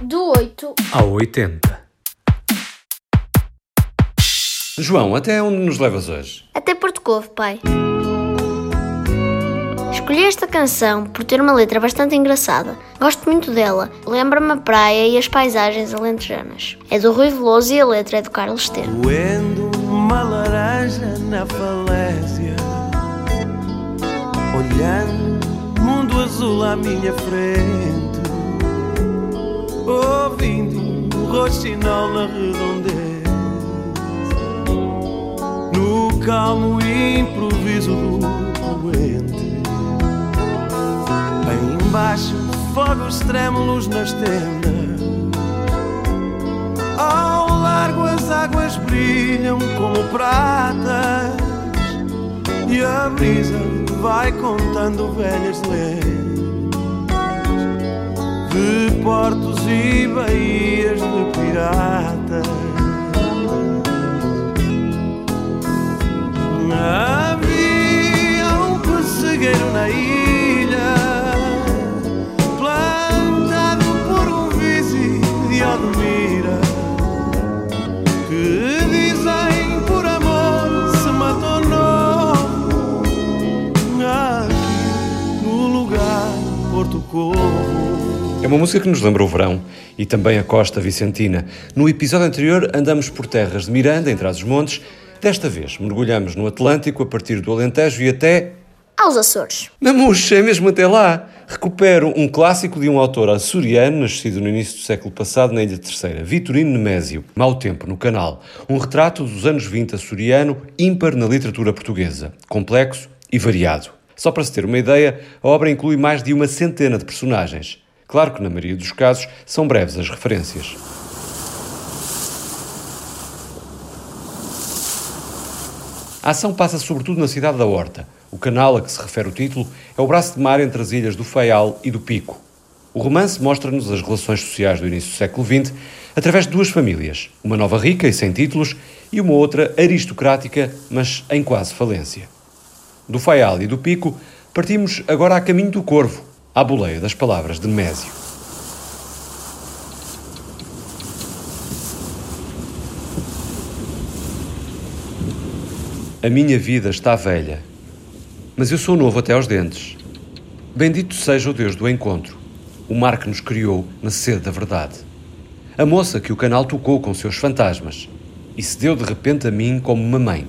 Do 8 ao 80. João, até onde nos levas hoje? até Porto Covo, pai. Escolhi esta canção por ter uma letra bastante engraçada. Gosto muito dela. Lembra-me a praia e as paisagens alentejanas. É do Rui Veloso e a letra é do Carlos Esteiro. Moendo uma laranja na falésia Olhando mundo azul à minha frente Ouvindo o roxinol na redondeza No calmo improviso do poente. Aí embaixo fogos trêmulos nas tendas. Ao largo as águas brilham como pratas. E a brisa vai contando velhas lendas De portos e baías de piratas Havia um pessegueiro na ilha Plantado por um vice de Admira que dizem por amor se matou novo aqui no lugar Porto Covo. É uma música que nos lembra o verão e também a costa vicentina. No episódio anterior andamos por terras de Miranda, em Trás-os-Montes. Desta vez mergulhamos no Atlântico a partir do Alentejo e até... Aos Açores. Mamuxa, é mesmo até lá! Recupero um clássico de um autor açoriano, nascido no início do século passado na Ilha Terceira, Vitorino Nemésio. Mau Tempo, no canal. Um retrato dos anos 20 açoriano, ímpar na literatura portuguesa. Complexo e variado. Só para se ter uma ideia, a obra inclui mais de uma centena de personagens. Claro que, na maioria dos casos, são breves as referências. A ação passa sobretudo na cidade da Horta. O canal a que se refere o título é o braço de mar entre as ilhas do Faial e do Pico. O romance mostra-nos as relações sociais do início do século XX através de duas famílias, uma nova rica e sem títulos e uma outra aristocrática, mas em quase falência. Do Faial e do Pico partimos agora a caminho do Corvo, à boleia das palavras de Nemésio. A minha vida está velha, mas eu sou novo até aos dentes. Bendito seja o Deus do encontro, o mar que nos criou na sede da verdade. A moça que o canal tocou com seus fantasmas e se deu de repente a mim como uma mãe.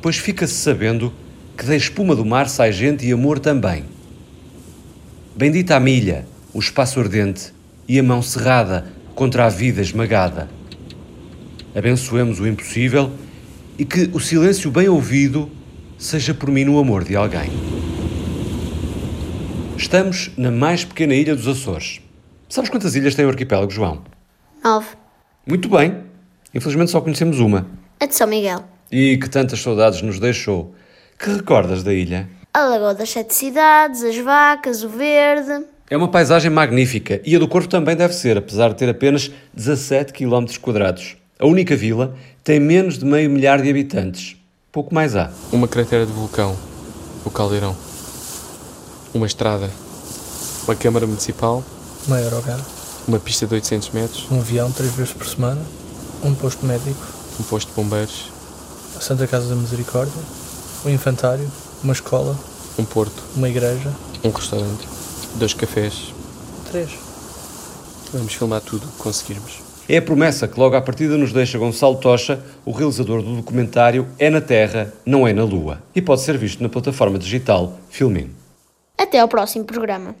Pois fica-se sabendo que da espuma do mar sai gente e amor também. Bendita a milha, o espaço ardente e a mão cerrada contra a vida esmagada. Abençoemos o impossível e que o silêncio bem ouvido seja por mim no amor de alguém. Estamos na mais pequena ilha dos Açores. Sabes quantas ilhas tem o arquipélago, João? 9. Muito bem. Infelizmente só conhecemos uma. A de São Miguel. E que tantas saudades nos deixou. Que recordas da ilha? A Lagoa das Sete Cidades, as vacas, o verde. É uma paisagem magnífica e a do Corvo também deve ser, apesar de ter apenas 17 km quadrados. A única vila tem menos de meio milhar de habitantes. Pouco mais há. Uma cratera de vulcão, o caldeirão. Uma estrada. Uma câmara municipal, uma aerogá, uma pista de 800 metros, um avião três vezes por semana, um posto médico, um posto de bombeiros, a Santa Casa da Misericórdia, um infantário, uma escola, um porto, uma igreja, um restaurante, dois cafés. três. Vamos filmar tudo o que conseguirmos. É a promessa que logo à partida nos deixa Gonçalo Tocha, o realizador do documentário É na Terra, não é na Lua, e pode ser visto na plataforma digital Filmin. Até ao próximo programa.